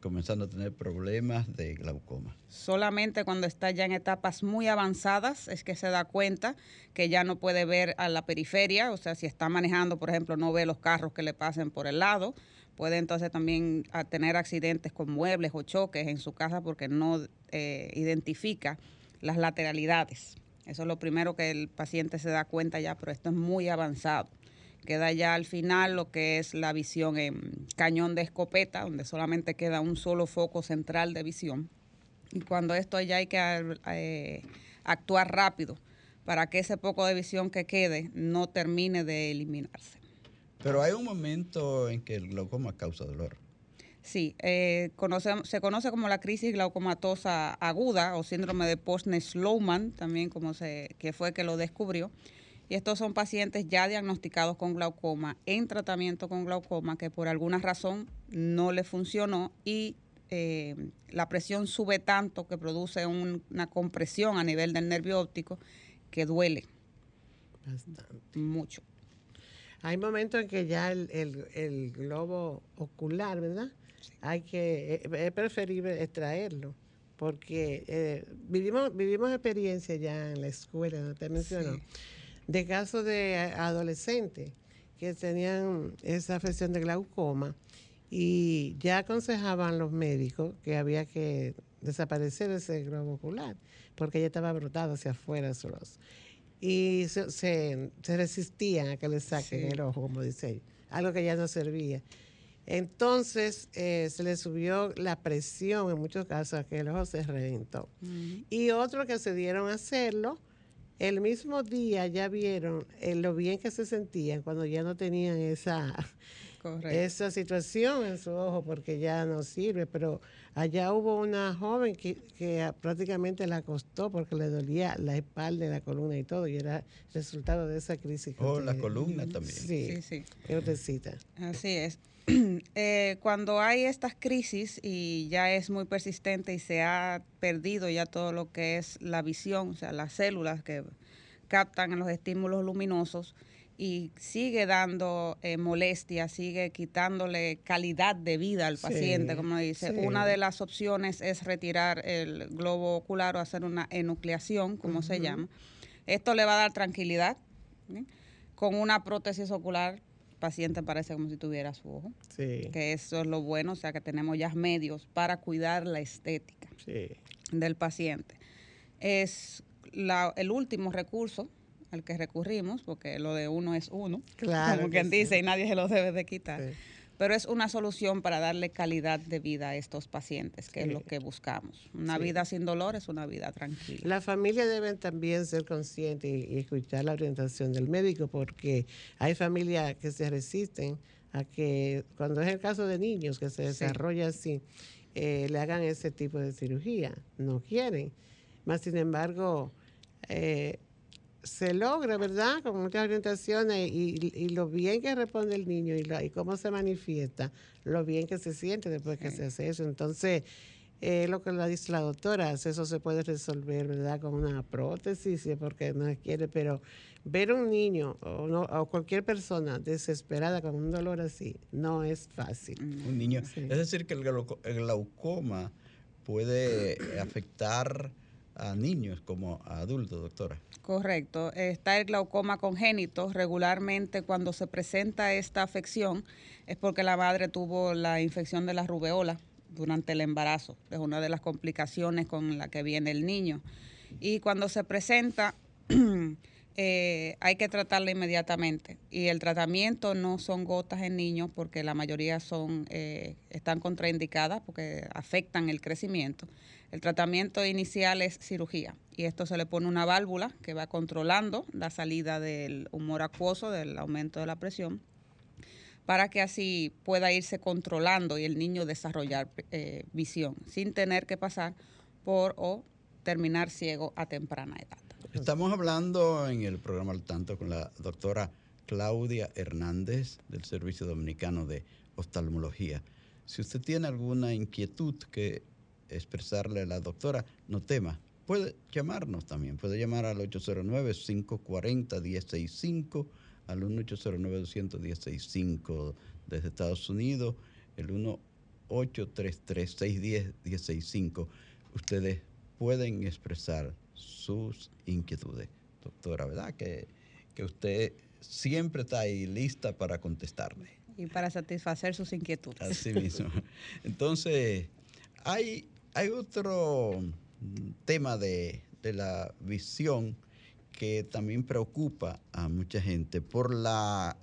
comenzando a tener problemas de glaucoma. Solamente cuando está ya en etapas muy avanzadas es que se da cuenta que ya no puede ver a la periferia, o sea, si está manejando, por ejemplo, no ve los carros que le pasen por el lado, puede entonces también a tener accidentes con muebles o choques en su casa porque no eh, identifica las lateralidades. Eso es lo primero que el paciente se da cuenta ya, pero esto es muy avanzado. Queda ya al final lo que es la visión en cañón de escopeta, donde solamente queda un solo foco central de visión. Y cuando esto ya hay que eh, actuar rápido para que ese poco de visión que quede no termine de eliminarse. Pero hay un momento en que el glaucoma causa dolor. Sí, eh, se conoce como la crisis glaucomatosa aguda o síndrome de Postner-Slowman, también como se, que fue que lo descubrió. Y estos son pacientes ya diagnosticados con glaucoma, en tratamiento con glaucoma, que por alguna razón no le funcionó y eh, la presión sube tanto que produce una compresión a nivel del nervio óptico que duele. Bastante. Mucho. Hay momentos en que ya el, globo ocular, ¿verdad? Hay que, eh, es preferible extraerlo porque eh, vivimos, vivimos experiencias ya en la escuela, ¿no te mencionó? De casos de adolescentes que tenían esa afección de glaucoma y ya aconsejaban los médicos que había que desaparecer ese globo ocular porque ya estaba brotado hacia afuera los y se, se, resistían a que le saquen el ojo, como dice ella, algo que ya no servía. Entonces eh, se le subió la presión en muchos casos a que el ojo se reventó. Y otros que se dieron a hacerlo, el mismo día ya vieron eh, lo bien que se sentían cuando ya no tenían esa, esa situación en su ojo porque ya no sirve, pero allá hubo una joven que, prácticamente la acostó porque le dolía la espalda y la columna y todo, y era resultado de esa crisis. Oh, la columna también. Sí, sí. sí. Así es. Eh, cuando hay estas crisis y ya es muy persistente y se ha perdido ya todo lo que es la visión, o sea, las células que captan los estímulos luminosos y sigue dando eh, molestia, sigue quitándole calidad de vida al paciente, como dice. Una de las opciones es retirar el globo ocular o hacer una enucleación, como se llama. Esto le va a dar tranquilidad. Con una prótesis ocular paciente parece como si tuviera su ojo. Que eso es lo bueno, o sea que tenemos ya medios para cuidar la estética del paciente. Es el último recurso al que recurrimos, porque lo de uno es uno, claro como quien dice, y nadie se lo debe de quitar. Pero es una solución para darle calidad de vida a estos pacientes, que es lo que buscamos. Una vida sin dolor es una vida tranquila. La familia deben también ser conscientes y, escuchar la orientación del médico, porque hay familias que se resisten a que, cuando es el caso de niños que se desarrolla así, eh, le hagan ese tipo de cirugía. No quieren. Más sin embargo, eh, se logra, ¿verdad? Con muchas orientaciones y, lo bien que responde el niño y, cómo se manifiesta, lo bien que se siente después que se hace eso. Entonces, eh, lo que le dice la doctora, eso se puede resolver, ¿verdad? Con una prótesis, porque no quiere, pero ver un niño o, o, cualquier persona desesperada con un dolor así no es fácil. Un niño. Es decir, que el, glaucoma puede afectar a niños como a adultos, doctora. Correcto. Está el glaucoma congénito. Regularmente cuando se presenta esta afección es porque la madre tuvo la infección de la rubeola durante el embarazo. Es una de las complicaciones con la que viene el niño. Y cuando se presenta eh, hay que tratarla inmediatamente. Y el tratamiento no son gotas en niños porque la mayoría son eh, están contraindicadas porque afectan el crecimiento. El tratamiento inicial es cirugía y esto se le pone una válvula que va controlando la salida del humor acuoso, del aumento de la presión, para que así pueda irse controlando y el niño desarrollar eh, visión sin tener que pasar por o terminar ciego a temprana edad. Estamos hablando en el programa al tanto con la doctora Claudia Hernández del Servicio Dominicano de Oftalmología. Si usted tiene alguna inquietud que expresarle a la doctora, no tema, puede llamarnos también, puede llamar al 809-540-165, al 1-809-210-65 desde Estados Unidos, el 1-833-610-165. Ustedes pueden expresar sus inquietudes. Doctora, ¿verdad? Que, que usted siempre está ahí lista para contestarle. y para satisfacer sus inquietudes. Así mismo. Entonces, hay, hay otro tema de, de la visión que también preocupa a mucha gente por la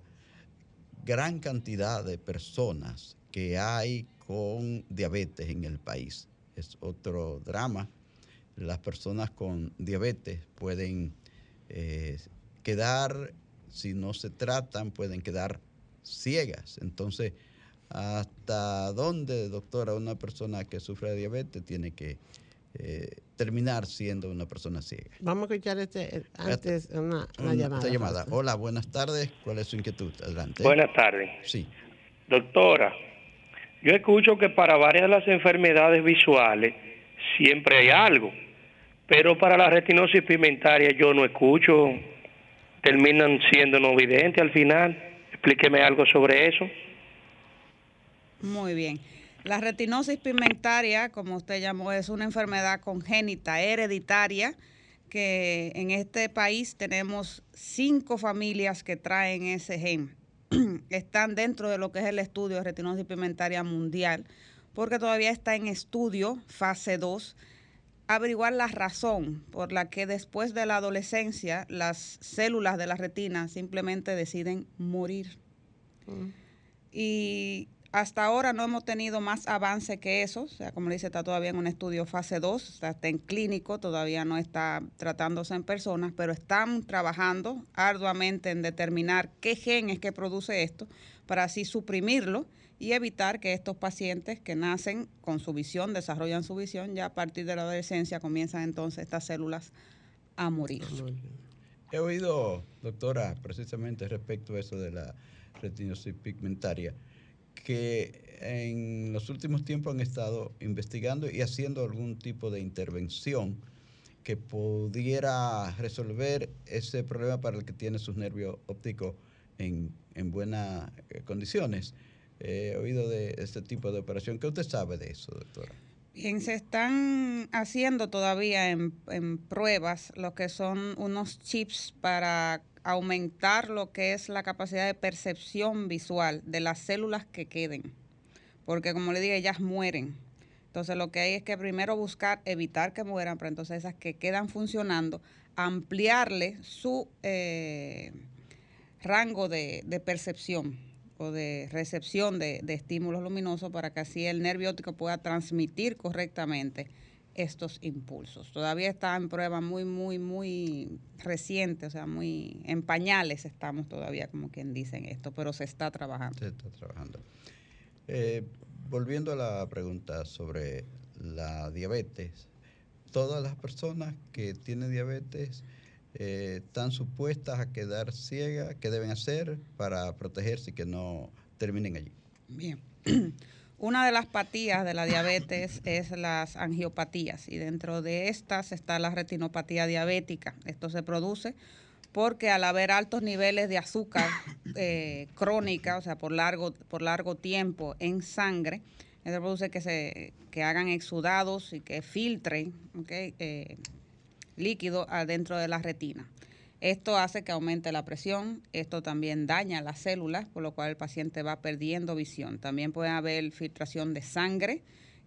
gran cantidad de personas que hay con diabetes en el país. Es otro drama. Las personas con diabetes pueden eh, quedar, si no se tratan, pueden quedar ciegas. Entonces, ¿hasta dónde, doctora, una persona que sufre de diabetes tiene que eh, terminar siendo una persona ciega? Vamos a escuchar este, antes una, una Un- llamada. esta llamada. Hola, buenas tardes. ¿Cuál es su inquietud? Adelante. Buenas tardes. Sí. Doctora, yo escucho que para varias de las enfermedades visuales siempre hay algo, pero para la retinosis pigmentaria yo no escucho, terminan siendo no videntes al final. Explíqueme algo sobre eso. Muy bien. La retinosis pigmentaria, como usted llamó, es una enfermedad congénita hereditaria que en este país tenemos cinco familias que traen ese gen. Están dentro de lo que es el estudio de retinosis pigmentaria mundial, porque todavía está en estudio, fase 2, averiguar la razón por la que después de la adolescencia las células de la retina simplemente deciden morir. Y hasta ahora no hemos tenido más avance que eso. O sea, como le dice, está todavía en un estudio fase 2, o sea, está en clínico, todavía no está tratándose en personas, pero están trabajando arduamente en determinar qué gen es que produce esto para así suprimirlo y evitar que estos pacientes que nacen con su visión, desarrollan su visión, ya a partir de la adolescencia comienzan entonces estas células a morir. He oído, doctora, precisamente respecto a eso de la retinosis pigmentaria, que en los últimos tiempos han estado investigando y haciendo algún tipo de intervención que pudiera resolver ese problema para el que tiene sus nervios ópticos en, en buenas eh, condiciones. He oído de este tipo de operación. ¿Qué usted sabe de eso, doctora? Bien, se están haciendo todavía en, en pruebas lo que son unos chips para aumentar lo que es la capacidad de percepción visual de las células que queden. Porque como le dije, ellas mueren. Entonces lo que hay es que primero buscar evitar que mueran, pero entonces esas que quedan funcionando, ampliarle su eh, rango de, percepción o de recepción de, de estímulos luminosos para que así el nervio óptico pueda transmitir correctamente estos impulsos. Todavía está en prueba muy, muy, muy reciente, o sea, muy en pañales estamos todavía, como quien dice en esto, pero se está trabajando. Se está trabajando. Eh, volviendo a la pregunta sobre la diabetes, todas las personas que tienen diabetes eh, están supuestas a quedar ciegas, ¿qué deben hacer para protegerse y que no terminen allí? Bien. Una de las patías de la diabetes es las angiopatías y dentro de estas está la retinopatía diabética. Esto se produce porque al haber altos niveles de azúcar eh, crónica, o sea, por largo, por largo tiempo en sangre, esto produce que, se, que hagan exudados y que filtren eh, líquido adentro de la retina. Esto hace que aumente la presión, esto también daña las células, por lo cual el paciente va perdiendo visión. También puede haber filtración de sangre,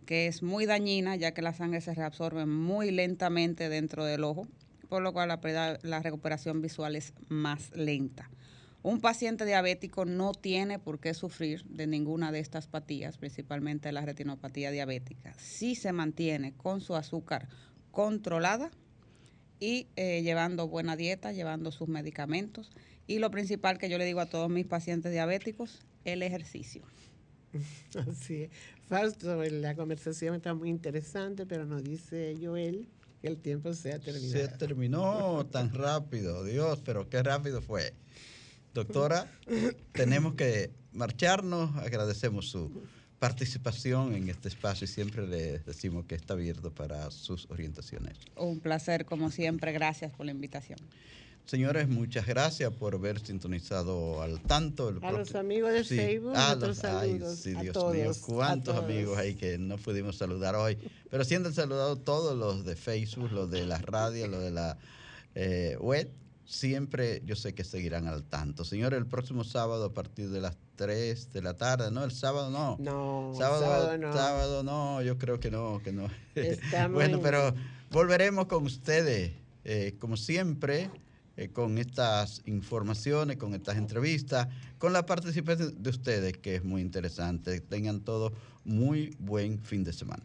que es muy dañina, ya que la sangre se reabsorbe muy lentamente dentro del ojo, por lo cual la, recuperación visual es más lenta. Un paciente diabético no tiene por qué sufrir de ninguna de estas patías, principalmente la retinopatía diabética. Si se mantiene con su azúcar controlada, y eh, llevando buena dieta, llevando sus medicamentos. Y lo principal que yo le digo a todos mis pacientes diabéticos, el ejercicio. Así es. Fausto, la conversación está muy interesante, pero nos dice Joel que el tiempo se ha terminado. Se terminó tan rápido, Dios, pero qué rápido fue. Doctora, tenemos que marcharnos, agradecemos su participación en este espacio y siempre le decimos que está abierto para sus orientaciones. Un placer, como siempre. Gracias por la invitación. Señores, muchas gracias por haber sintonizado al tanto. El A los amigos de Sí. Facebook, Ah, nuestros los- ay, saludos sí, a Dios todos, mío, a cuántos amigos hay que no pudimos saludar hoy. Pero sí han saludado todos los de Facebook, los de la radio, los de la eh, web. Siempre yo sé que seguirán al tanto. Señores, el próximo sábado a partir de las 3 de la tarde, ¿no? El sábado no. No, el sábado, no. sábado no, yo creo que no, que no. Estamos bueno, en- pero volveremos con ustedes, eh, como siempre, eh, con estas informaciones, con estas entrevistas, con la participación de ustedes, que es muy interesante. Tengan todos muy buen fin de semana.